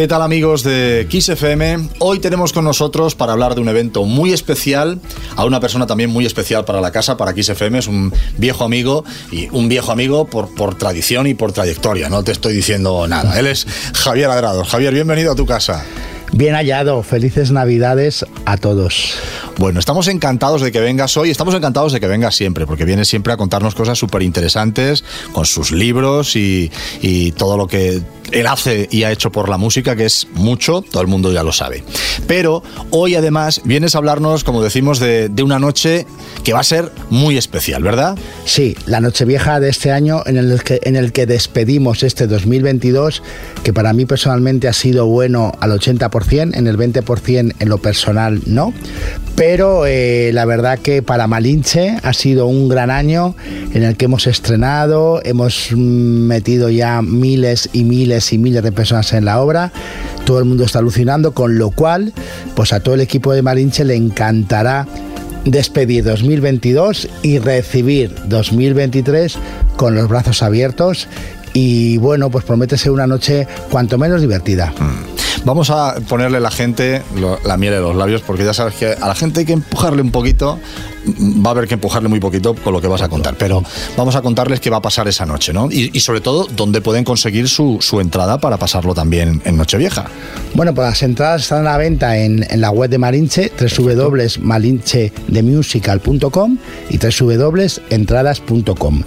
¿Qué tal amigos de Kiss FM? Hoy tenemos con nosotros para hablar de un evento muy especial, a una persona también muy especial para la casa, para Kiss FM, es un viejo amigo y un viejo amigo por, por tradición y por trayectoria, no te estoy diciendo nada. Él es Javier Adrado. Javier, bienvenido a tu casa. Bien hallado, felices Navidades a todos. Bueno, estamos encantados de que vengas hoy, estamos encantados de que vengas siempre, porque vienes siempre a contarnos cosas súper interesantes con sus libros y, y todo lo que él hace y ha hecho por la música, que es mucho, todo el mundo ya lo sabe. Pero hoy además vienes a hablarnos, como decimos, de, de una noche que va a ser muy especial, ¿verdad? Sí, la noche vieja de este año en el que, en el que despedimos este 2022, que para mí personalmente ha sido bueno al 80%, en el 20% en lo personal no, pero eh, la verdad que para Malinche ha sido un gran año en el que hemos estrenado, hemos metido ya miles y miles y miles de personas en la obra, todo el mundo está alucinando, con lo cual, pues a todo el equipo de Malinche le encantará despedir 2022 y recibir 2023 con los brazos abiertos. Y bueno, pues promete ser una noche cuanto menos divertida. Vamos a ponerle la gente la miel de los labios, porque ya sabes que a la gente hay que empujarle un poquito, va a haber que empujarle muy poquito con lo que vas a contar, pero vamos a contarles qué va a pasar esa noche, ¿no? Y, y sobre todo, dónde pueden conseguir su, su entrada para pasarlo también en Nochevieja. Bueno, pues las entradas están a la venta en, en la web de Malinche, www.malinchedemusical.com y www.entradas.com.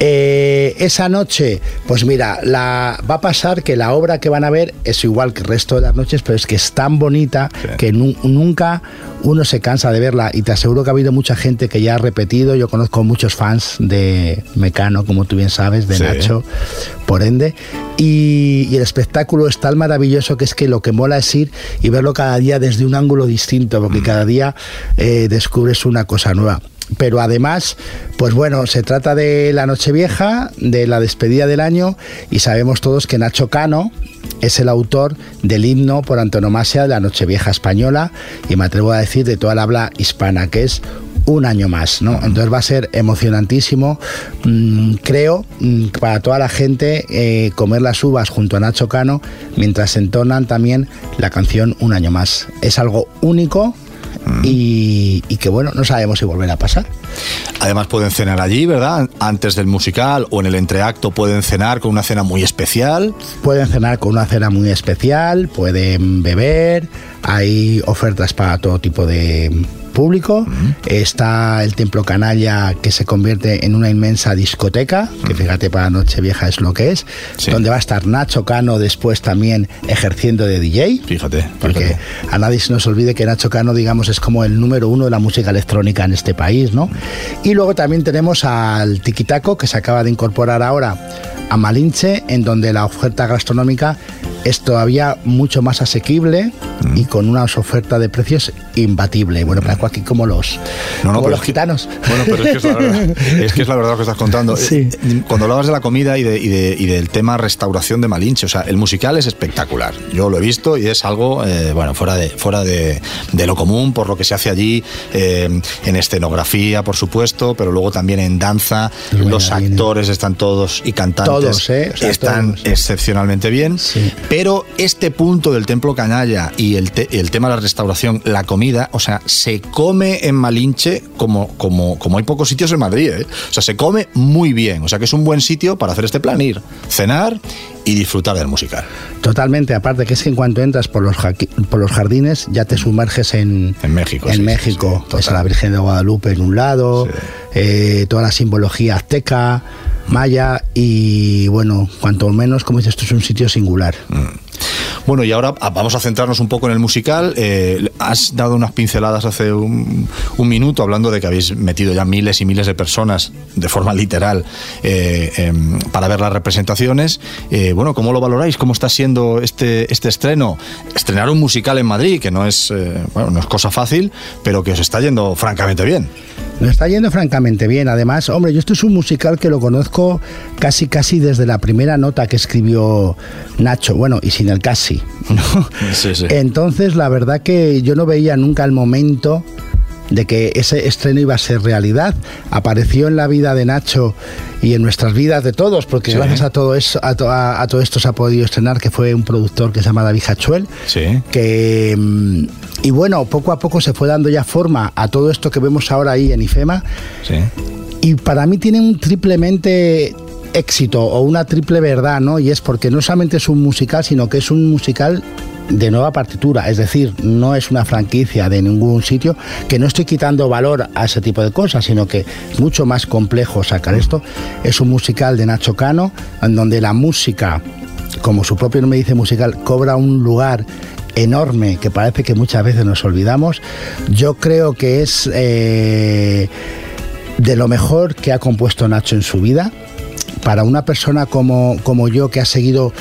Eh, esa noche, pues mira, la, va a pasar que la obra que van a ver es igual que el resto de las noches, pero es que es tan bonita Sí. que nu- nunca uno se cansa de verla. Y te aseguro que ha habido mucha gente que ya ha repetido. Yo conozco muchos fans de Mecano, como tú bien sabes, de Sí. Nacho, por ende. Y, y el espectáculo es tan maravilloso que es que lo que mola es ir y verlo cada día desde un ángulo distinto, porque cada día eh, descubres una cosa nueva. Pero además, pues bueno, se trata de la Nochevieja, de la despedida del año, y sabemos todos que Nacho Cano es el autor del himno por antonomasia de la Nochevieja española, y me atrevo a decir de toda la habla hispana, que es un año más, ¿no? Entonces va a ser emocionantísimo, mm, creo, mm, para toda la gente eh, comer las uvas junto a Nacho Cano mientras entonan también la canción Un año más. Es algo único y, y que bueno, no sabemos si volverá a pasar. Además pueden cenar allí, ¿verdad? Antes del musical o en el entreacto pueden cenar con una cena muy especial. Pueden cenar con una cena muy especial, pueden beber, hay ofertas para todo tipo de público. Está el Templo Canalla que se convierte en una inmensa discoteca, que fíjate para Nochevieja es lo que es, Sí. donde va a estar Nacho Cano después también ejerciendo de DJ. Fíjate, Porque a nadie se nos olvide que Nacho Cano, digamos, es como el número uno de la música electrónica en este país, ¿no? Y luego también tenemos al Tiquitaco, que se acaba de incorporar ahora a Malinche, en donde la oferta gastronómica es todavía mucho más asequible y con una oferta de precios imbatible. Bueno, para aquí como los, No, no, como los que- gitanos. Bueno, pero es que es la verdad. Es que es la verdad lo que estás contando. Sí. Eh, Cuando hablabas de la comida y, de- y de- y del tema restauración de Malinche, o sea, el musical es espectacular. Yo lo he visto y es algo, eh, bueno, fuera de fuera de, de lo común por lo que se hace allí, eh, en escenografía, por supuesto, pero luego también en danza. Los actores están todos y cantantes Todos, ¿eh? O sea, están todos. excepcionalmente bien. Sí. Pero este punto del Templo Canalla y el, el tema de la restauración, la comida, o sea, se come en Malinche como, como, como hay pocos sitios en Madrid. ¿eh? O sea, se come muy bien. O sea, que es un buen sitio para hacer este plan, ir, cenar y disfrutar del musical. Totalmente, aparte que es que en cuanto entras por los, por los jardines ya te sumerges en, En México, En sí, México. sí, Ves a la Virgen de Guadalupe en un lado, Sí. eh, toda la simbología azteca, maya y bueno, cuanto menos, como dices, esto es un sitio singular. Bueno, y ahora ah, vamos a centrarnos un poco en el musical. Eh, has dado unas pinceladas hace un, minuto hablando de que habéis metido ya miles y miles de personas de forma literal eh, em, para ver las representaciones. Eh, bueno, ¿cómo lo valoráis? ¿Cómo está siendo este, este estreno? Estrenar un musical en Madrid, que no es, no es cosa fácil, pero que os está yendo francamente bien. Nos está yendo francamente bien. Además, hombre, yo esto es un musical que lo conozco casi casi desde la primera nota que escribió Nacho. Bueno, y sin el casi. ¿no? Sí, sí. Entonces, la verdad que yo no veía nunca el momento de que ese estreno iba a ser realidad. Apareció en la vida de Nacho y en nuestras vidas de todos, porque gracias a todo eso, a, a, todo esto se ha podido estrenar, que fue un productor que se llama David Hachuel, sí. que mm, y bueno, poco a poco se fue dando ya forma a todo esto que vemos ahora ahí en IFEMA. Sí. Y para mí tiene un triplemente éxito o una triple verdad, ¿no? Y es porque no solamente es un musical, sino que es un musical de nueva partitura, es decir, no es una franquicia de ningún sitio, que no estoy quitando valor a ese tipo de cosas, sino que es mucho más complejo sacar esto. Es un musical de Nacho Cano, en donde la música, como su propio nombre dice musical, cobra un lugar enorme que parece que muchas veces nos olvidamos. Yo creo que es eh, de lo mejor que ha compuesto Nacho en su vida. Para una persona como, como yo que ha seguido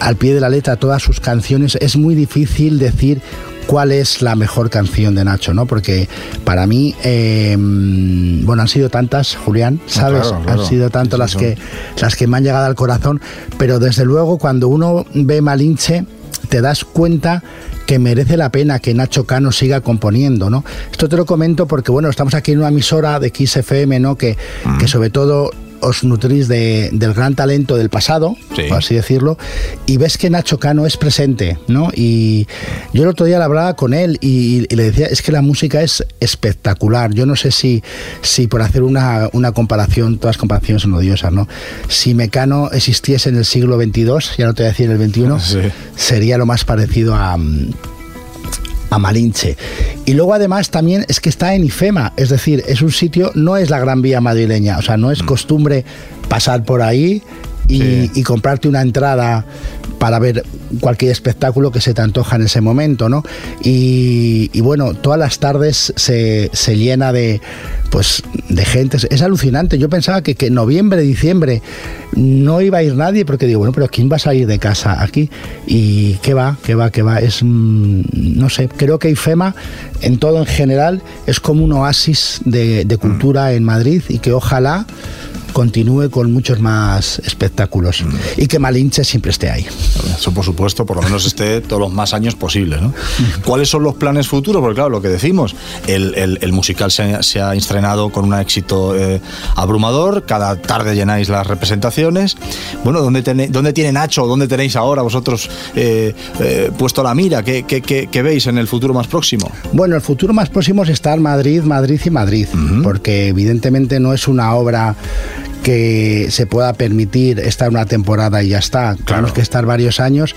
al pie de la letra todas sus canciones, es muy difícil decir cuál es la mejor canción de Nacho, ¿no? Porque para mí, eh, bueno, han sido tantas, Julián, ¿sabes? claro, claro. Han sido tantas Sí, las que las que me han llegado al corazón, pero desde luego cuando uno ve Malinche te das cuenta que merece la pena que Nacho Cano siga componiendo, ¿no? Esto te lo comento porque, bueno, estamos aquí en una emisora de XFM, ¿no? Que, que sobre todo os nutrís de- del gran talento del pasado, Sí. por así decirlo, y ves que Nacho Cano es presente, ¿no? Y yo el otro día le hablaba con él y, y le decía, es que la música es espectacular. Yo no sé si, si por hacer una, una comparación, todas las comparaciones son odiosas, ¿no? Si Mecano existiese en el siglo XXII, ya no te voy a decir el XXI, Sí. sería lo más parecido a... mm, a Malinche. Y luego además también es que está en IFEMA, es decir, es un sitio, no es la Gran Vía madrileña, o sea, no es costumbre pasar por ahí y, Sí. y comprarte una entrada para ver cualquier espectáculo que se te antoja en ese momento, ¿no? Y, bueno, todas las tardes se, se llena de pues de gente, es, alucinante. Yo pensaba que, que noviembre, diciembre no iba a ir nadie porque digo, bueno, pero ¿quién va a salir de casa aquí? Y qué va, qué va, qué va. Es, mm, no sé, creo que IFEMA en todo en general es como un oasis de cultura en Madrid y que ojalá continúe con muchos más espectáculos y que Malinche siempre esté ahí. Eso por supuesto, por lo menos esté todos los más años posibles. ¿no? ¿Cuáles son los planes futuros? Porque claro, lo que decimos, el, el- el musical se ha, se ha estrenado con un éxito eh, abrumador, cada tarde llenáis las representaciones. Bueno, ¿dónde, tené- dónde tiene Nacho? ¿Dónde tenéis ahora vosotros eh, eh, puesto la mira? ¿Qué, qué- qué- qué veis en el futuro más próximo? Bueno, el futuro más próximo es estar Madrid, Madrid y Madrid, porque evidentemente no es una obra que se pueda permitir estar una temporada y ya está. Tenemos que estar varios años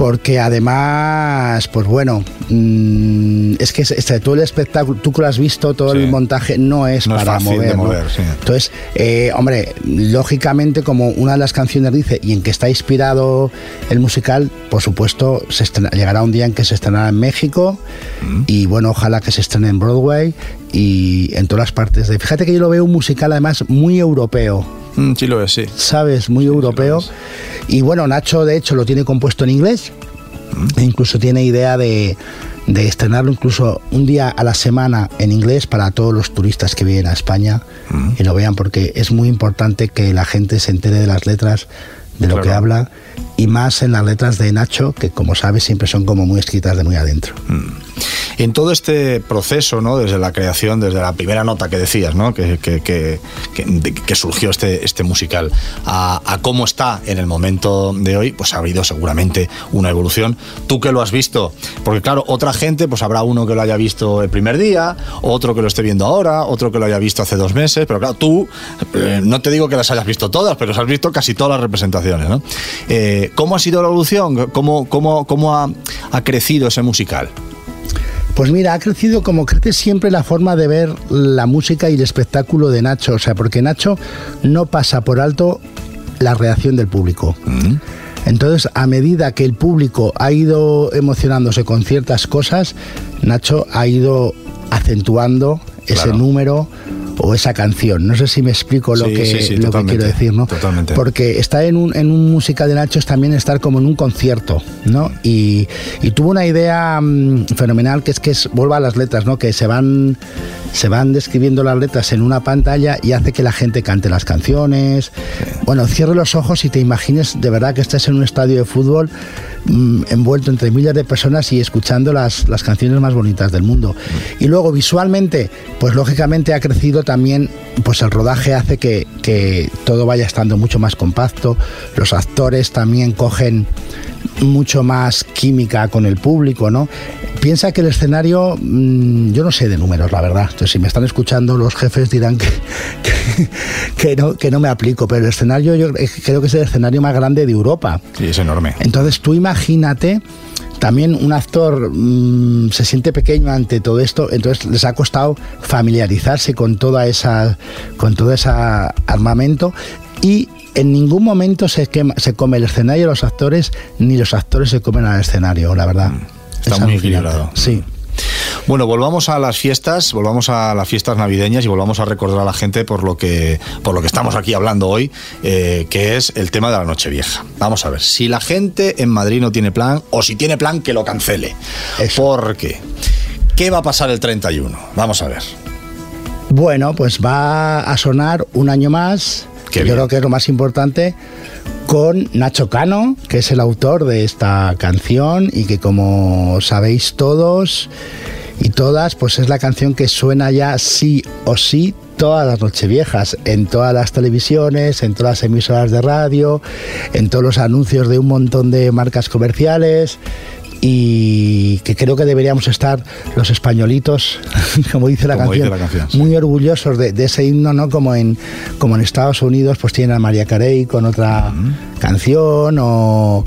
porque además, pues bueno, mm, es que este, todo el espectáculo, tú que lo has visto, todo Sí. el montaje no es No es para fácil de mover. ¿no? mover, sí. Entonces, eh, hombre, lógicamente como una de las canciones dice y en que está inspirado el musical, por supuesto, se estrena- llegará un día en que se estrenará en México y bueno, ojalá que se estrene en Broadway y en todas las partes de... Fíjate que yo lo veo un musical además muy europeo. Mm, sí lo es, sí. ¿sabes? Muy europeo. y bueno, Nacho de hecho lo tiene compuesto en inglés. E incluso tiene idea de, de estrenarlo incluso un día a la semana en inglés para todos los turistas que vienen a España y lo vean porque es muy importante que la gente se entere de las letras de lo que habla y más en las letras de Nacho que como sabes siempre son como muy escritas de muy adentro. En todo este proceso, ¿no? desde la creación, desde la primera nota que decías, ¿no? que, que- que- surgió este, este musical, a, a cómo está en el momento de hoy, pues ha habido seguramente una evolución. Tú que lo has visto, porque claro, otra gente, pues habrá uno que lo haya visto el primer día, otro que lo esté viendo ahora, otro que lo haya visto hace dos meses, pero claro, tú, eh, no te digo que las hayas visto todas, pero has visto casi todas las representaciones. ¿no? Eh, ¿Cómo ha sido la evolución? ¿Cómo, cómo, cómo ha, ha crecido ese musical? Pues mira, ha crecido como crece siempre la forma de ver la música y el espectáculo de Nacho. O sea, porque Nacho no pasa por alto la reacción del público. Entonces, a medida que el público ha ido emocionándose con ciertas cosas, Nacho ha ido acentuando ese Claro. número o esa canción. No sé si me explico lo, Sí, que, sí, sí, lo que quiero decir, ¿no? totalmente. Porque estar en un, en un música de Nacho es también estar como en un concierto, ¿no? Y, y tuvo una idea mm, fenomenal que es que es, vuelva a las letras, ¿no? Que se van se van describiendo las letras en una pantalla y hace que la gente cante las canciones. Bueno, cierre los ojos y te imagines de verdad que estás en un estadio de fútbol mm, envuelto entre miles de personas y escuchando las, las canciones más bonitas del mundo. Y luego visualmente, pues lógicamente ha crecido también, pues el rodaje hace que, que todo vaya estando mucho más compacto, los actores también cogen mucho más química con el público, ¿no? Piensa que el escenario, mm, yo no sé de números, la verdad. Entonces, si me están escuchando los jefes dirán que, que, no, que no me aplico, pero el escenario yo creo que es el escenario más grande de Europa. Sí, es enorme. Entonces, tú imagínate también un actor mmm, se siente pequeño ante todo esto, entonces les ha costado familiarizarse con toda esa con todo ese armamento y en ningún momento se, quema, se come el escenario los actores, ni los actores se comen al escenario, la verdad. Mm, está es muy equilibrado. Sí. Bueno, volvamos a las fiestas, volvamos a las fiestas navideñas y volvamos a recordar a la gente por lo que, por lo que estamos aquí hablando hoy, eh, que es el tema de la Nochevieja. Vamos a ver, si la gente en Madrid no tiene plan, o si tiene plan, que lo cancele. Eso. ¿Por qué? ¿Qué va a pasar el 31? Vamos a ver. Bueno, pues va a sonar un año más Qué yo creo que es lo más importante, con Nacho Cano, que es el autor de esta canción y que como sabéis todos y todas, pues es la canción que suena ya sí o sí todas las nocheviejas, en todas las televisiones, en todas las emisoras de radio, en todos los anuncios de un montón de marcas comerciales y que creo que deberíamos estar los españolitos, como dice la, como canción, dice la canción sí. muy orgullosos de, de, ese himno, ¿no? Como en, como en Estados Unidos, pues tienen a María Carey con otra uh -huh. canción, o,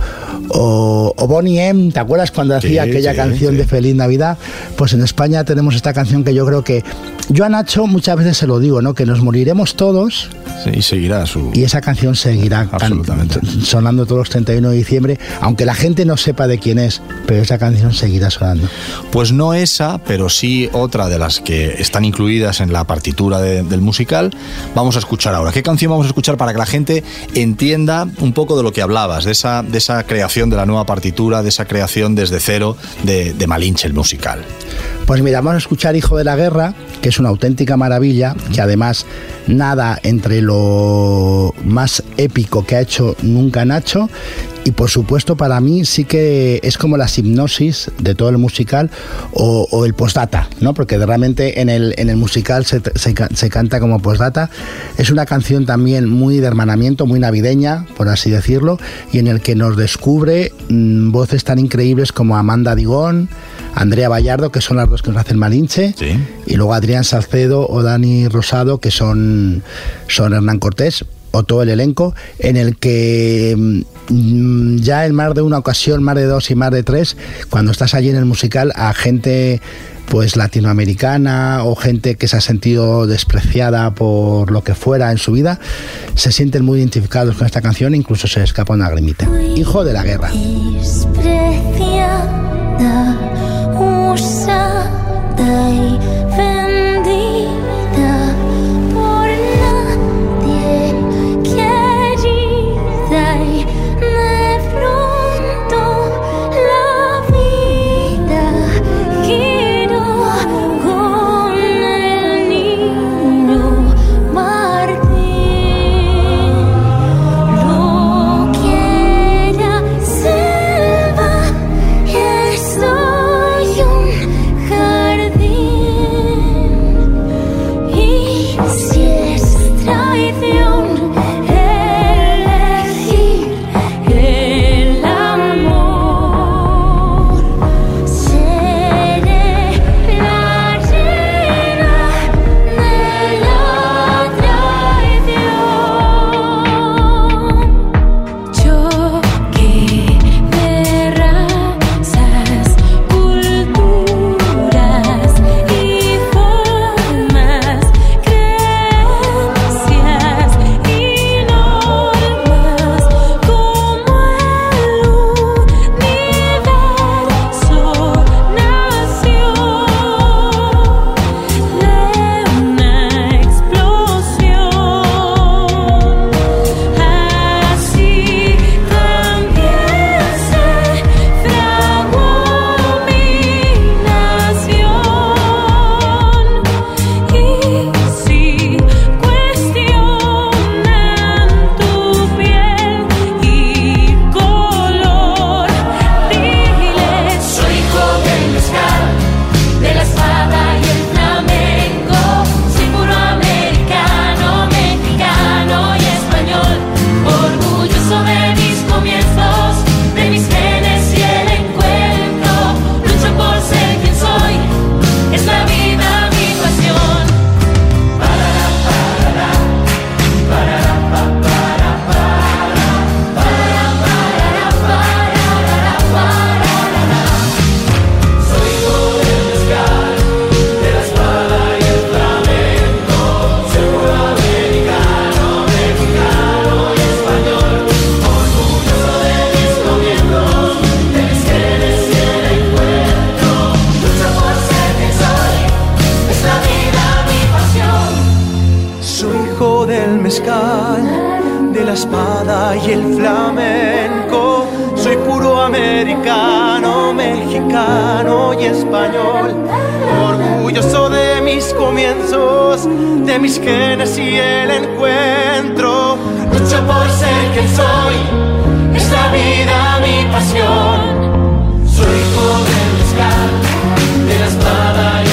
o, o, Bonnie M, ¿te acuerdas cuando sí, hacía aquella sí, canción de Feliz Navidad? Pues en España tenemos esta canción que yo creo que yo a Nacho muchas veces se lo digo, ¿no? Que nos moriremos todos. y seguirá su. Y esa canción seguirá Absolutamente. sonando todos los 31 de diciembre, aunque la gente no sepa de quién es, pero esa canción seguirá sonando. Pues no esa, pero sí otra de las que están incluidas en la partitura de, del musical. Vamos a escuchar ahora. ¿Qué canción vamos a escuchar para que la gente entienda un poco de lo que hablabas, de esa, de esa creación de la nueva partitura, de esa creación desde cero de, de Malinche, el musical? Pues mira, vamos a escuchar Hijo de la Guerra, que es una auténtica maravilla, que además nada entre lo más épico que ha hecho nunca Nacho y por supuesto para mí sí que es como la hipnosis de todo el musical o, o el postdata, ¿no? Porque realmente en el, en el musical se, se, se canta como postdata. Es una canción también muy de hermanamiento, muy navideña, por así decirlo, y en el que nos descubre mmm, voces tan increíbles como Amanda Digón, Andrea Vallardo, que son las dos que nos hacen Malinche, sí. y luego Adrián Salcedo o Dani Rosado, que son, son Hernán Cortés o todo el elenco, en el que mmm, ya en más de una ocasión, más de dos y más de tres, cuando estás allí en el musical, a gente pues latinoamericana o gente que se ha sentido despreciada por lo que fuera en su vida, se sienten muy identificados con esta canción e incluso se escapa una grimita. Hijo de la guerra. De mis genes y el encuentro. Lucho por ser quien soy, es la vida mi pasión. Soy hijo del mezcal, de la espada y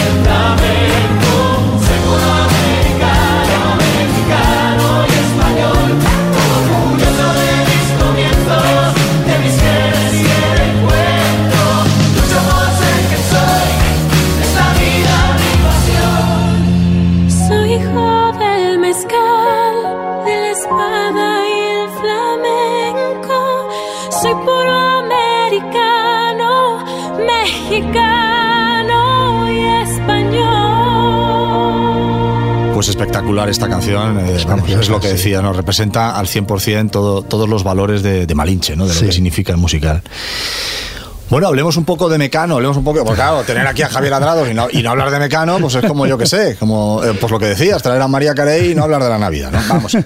Pues espectacular esta canción, eh, Es vamos, es preciosa, lo que decía, ¿no? Representa al 100% todo, todos los valores de, de Malinche, ¿no? De lo Sí. que significa el musical. Bueno, hablemos un poco de Mecano, hablemos un poco, porque claro, tener aquí a Javier Adrados y no, hablar de Mecano, pues es como yo que sé, como eh, pues lo que decías, traer a María Carey y no hablar de la Navidad, ¿no? Vamos.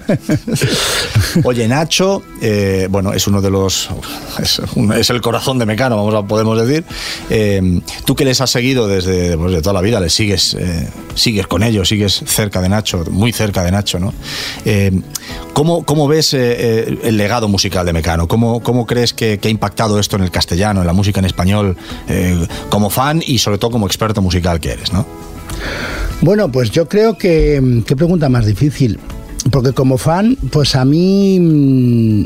Oye, Nacho, eh, bueno, es uno de los, es, el corazón de Mecano, vamos a, podemos decir. Eh, tú que les has seguido desde pues, de toda la vida, les sigues, sigues con ellos, sigues cerca de Nacho, muy cerca de Nacho, ¿no? ¿cómo, cómo ves el legado musical de Mecano? ¿Cómo, cómo crees que ha impactado esto en el castellano, en la música en español, eh, como fan y sobre todo como experto musical que eres, ¿no? Bueno, pues yo creo que. ¿Qué pregunta más difícil? Porque como fan, pues a mí. mm,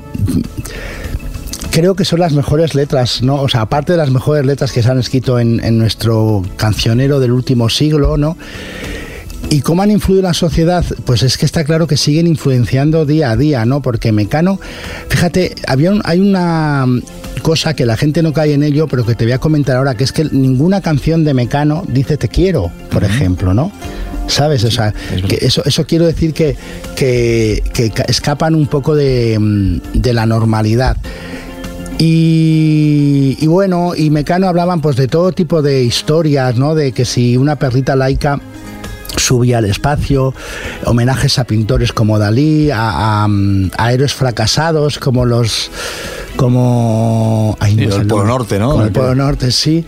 Creo que son las mejores letras, ¿no? O sea, aparte de las mejores letras que se han escrito en nuestro cancionero del último siglo, ¿no? ¿Y cómo han influido en la sociedad? Pues es que está claro que siguen influenciando día a día, ¿no? Porque Mecano, fíjate, había un- hay una cosa que la gente no cae en ello, pero que te voy a comentar ahora, que es que ninguna canción de Mecano dice te quiero, por ejemplo, ¿no? ¿Sabes? O sea, que eso, eso quiero decir que, que, que ca- escapan un poco de, mm, de la normalidad. Y, y bueno, y Mecano hablaban pues de todo tipo de historias, ¿no? De que si una perrita laica subía al espacio, homenajes a pintores como Dalí, a, a, a héroes fracasados como los como ay, no el Polo. Norte, ¿no? Como el Polo Norte, sí.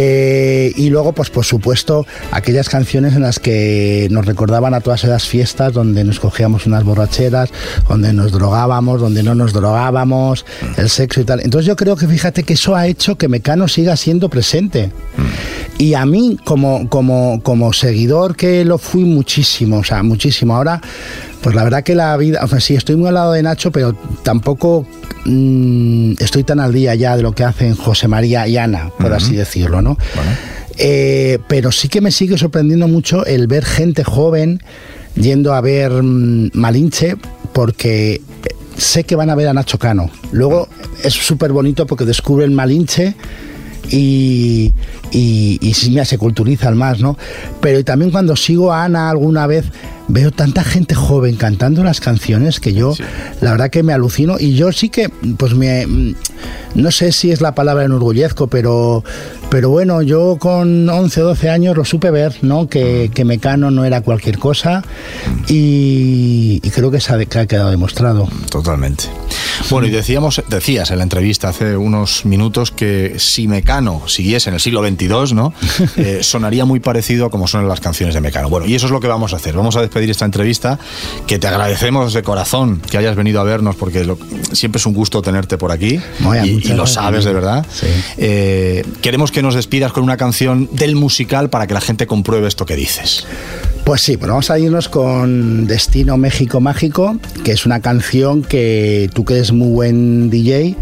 Eh, y luego, pues por supuesto, aquellas canciones en las que nos recordaban a todas esas fiestas donde nos cogíamos unas borracheras, donde nos drogábamos, donde no nos drogábamos, el sexo y tal. Entonces yo creo que fíjate que eso ha hecho que Mecano siga siendo presente. Y a mí, como, como, como seguidor que lo fui muchísimo, o sea, muchísimo. Ahora, pues la verdad que la vida, o sea, sí, estoy muy al lado de Nacho, pero tampoco mm, estoy tan al día ya de lo que hacen José María y Ana, por así decirlo, ¿no? Eh, pero sí que me sigue sorprendiendo mucho el ver gente joven yendo a ver mm, Malinche, porque eh, sé que van a ver a Nacho Cano. Luego es súper bonito porque descubren Malinche y, y, y sí, mira, se culturizan más, ¿no? Pero también cuando sigo a Ana alguna vez veo tanta gente joven cantando las canciones que yo, la verdad que me alucino y yo sí que, pues me, mm, no sé si es la palabra enorgullezco, pero, pero bueno, yo con 11 o 12 años lo supe ver, ¿no? Que, que Mecano no era cualquier cosa y, y creo que se ha, que ha quedado demostrado. Totalmente. Bueno, y decíamos, decías en la entrevista hace unos minutos que si Mecano siguiese en el siglo XXII, ¿no? Eh, sonaría muy parecido a como suenan las canciones de Mecano. Bueno, y eso es lo que vamos a hacer. Vamos a despedir esta entrevista, que te agradecemos de corazón que hayas venido a vernos, porque lo- siempre es un gusto tenerte por aquí. Y, lo sabes de verdad. Sí. Eh, queremos que nos despidas con una canción del musical para que la gente compruebe esto que dices. Pues sí, pues vamos a irnos con Destino México Mágico, que es una canción que tú que eres muy buen DJ,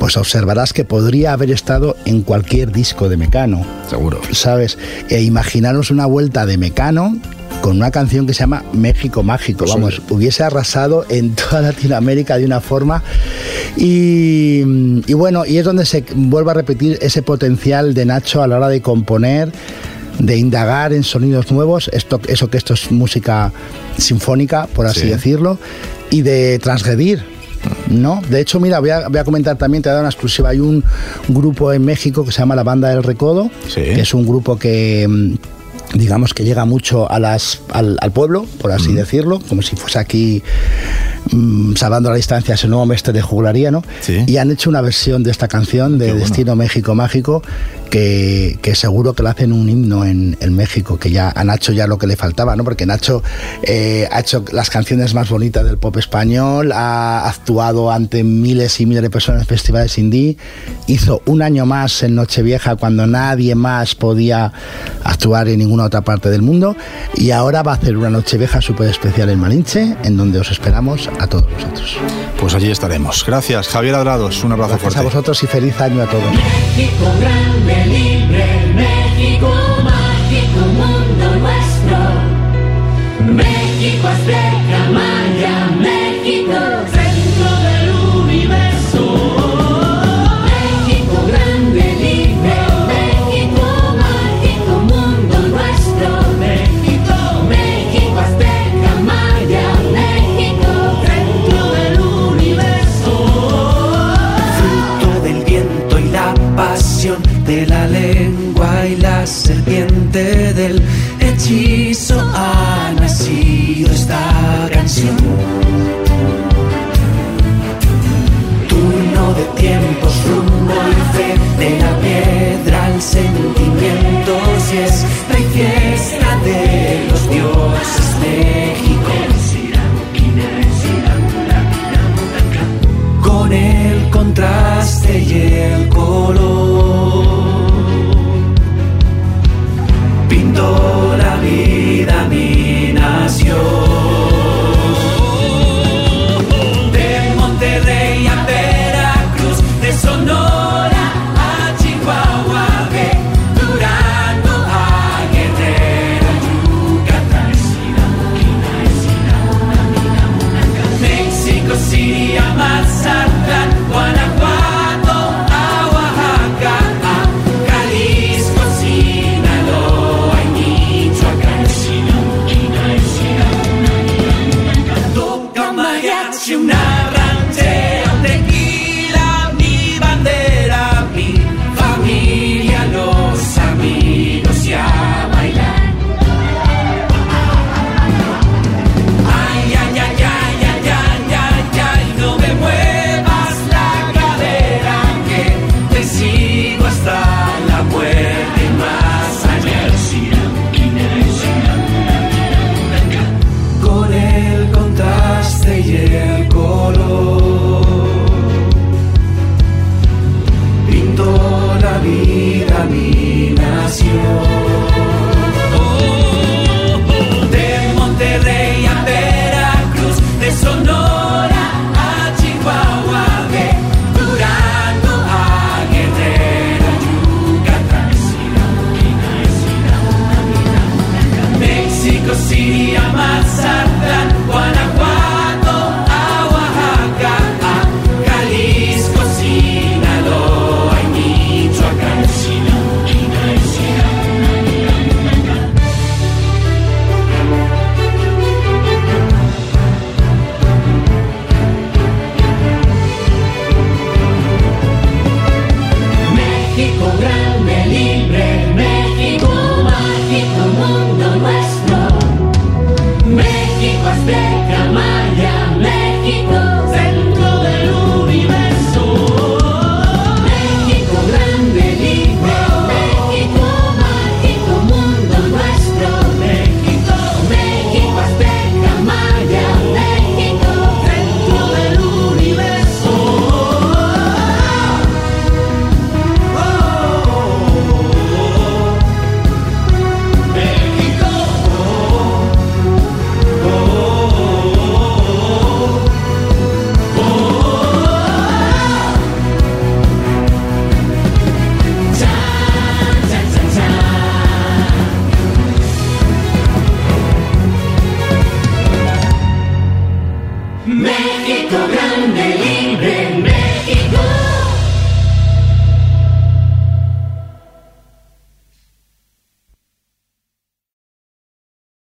pues observarás que podría haber estado en cualquier disco de Mecano, Seguro. ¿sabes? E imaginaros una vuelta de Mecano con una canción que se llama México Mágico, vamos, hubiese arrasado en toda Latinoamérica de una forma y, y bueno, y es donde se vuelve a repetir ese potencial de Nacho a la hora de componer, de indagar en sonidos nuevos, esto, eso que esto es música sinfónica, por así Sí. decirlo, y de transgredir. ¿No? De hecho, mira, voy a, voy a comentar también, te he dado una exclusiva. Hay un grupo en México que se llama La Banda del Recodo, Sí. que es un grupo que mm, digamos que llega mucho a las, al, al pueblo, por así decirlo, como si fuese aquí mm, salvando la distancia, es el nuevo mestre de jugularía, ¿no? Sí. Y han hecho una versión de esta canción de Qué bueno. Destino México Mágico que, que seguro que lo hacen un himno en, en México, que ya a Nacho ya lo que le faltaba, ¿no? Porque Nacho eh, ha hecho las canciones más bonitas del pop español, ha actuado ante miles y miles de personas en festivales indie, hizo un año más en Nochevieja cuando nadie más podía actuar en ninguna otra parte del mundo y ahora va a hacer una Nochevieja súper especial en Malinche, en donde os esperamos a todos vosotros. Pues allí estaremos. Gracias, Javier Adrados. Un abrazo Gracias a vosotros y feliz año a todos. El.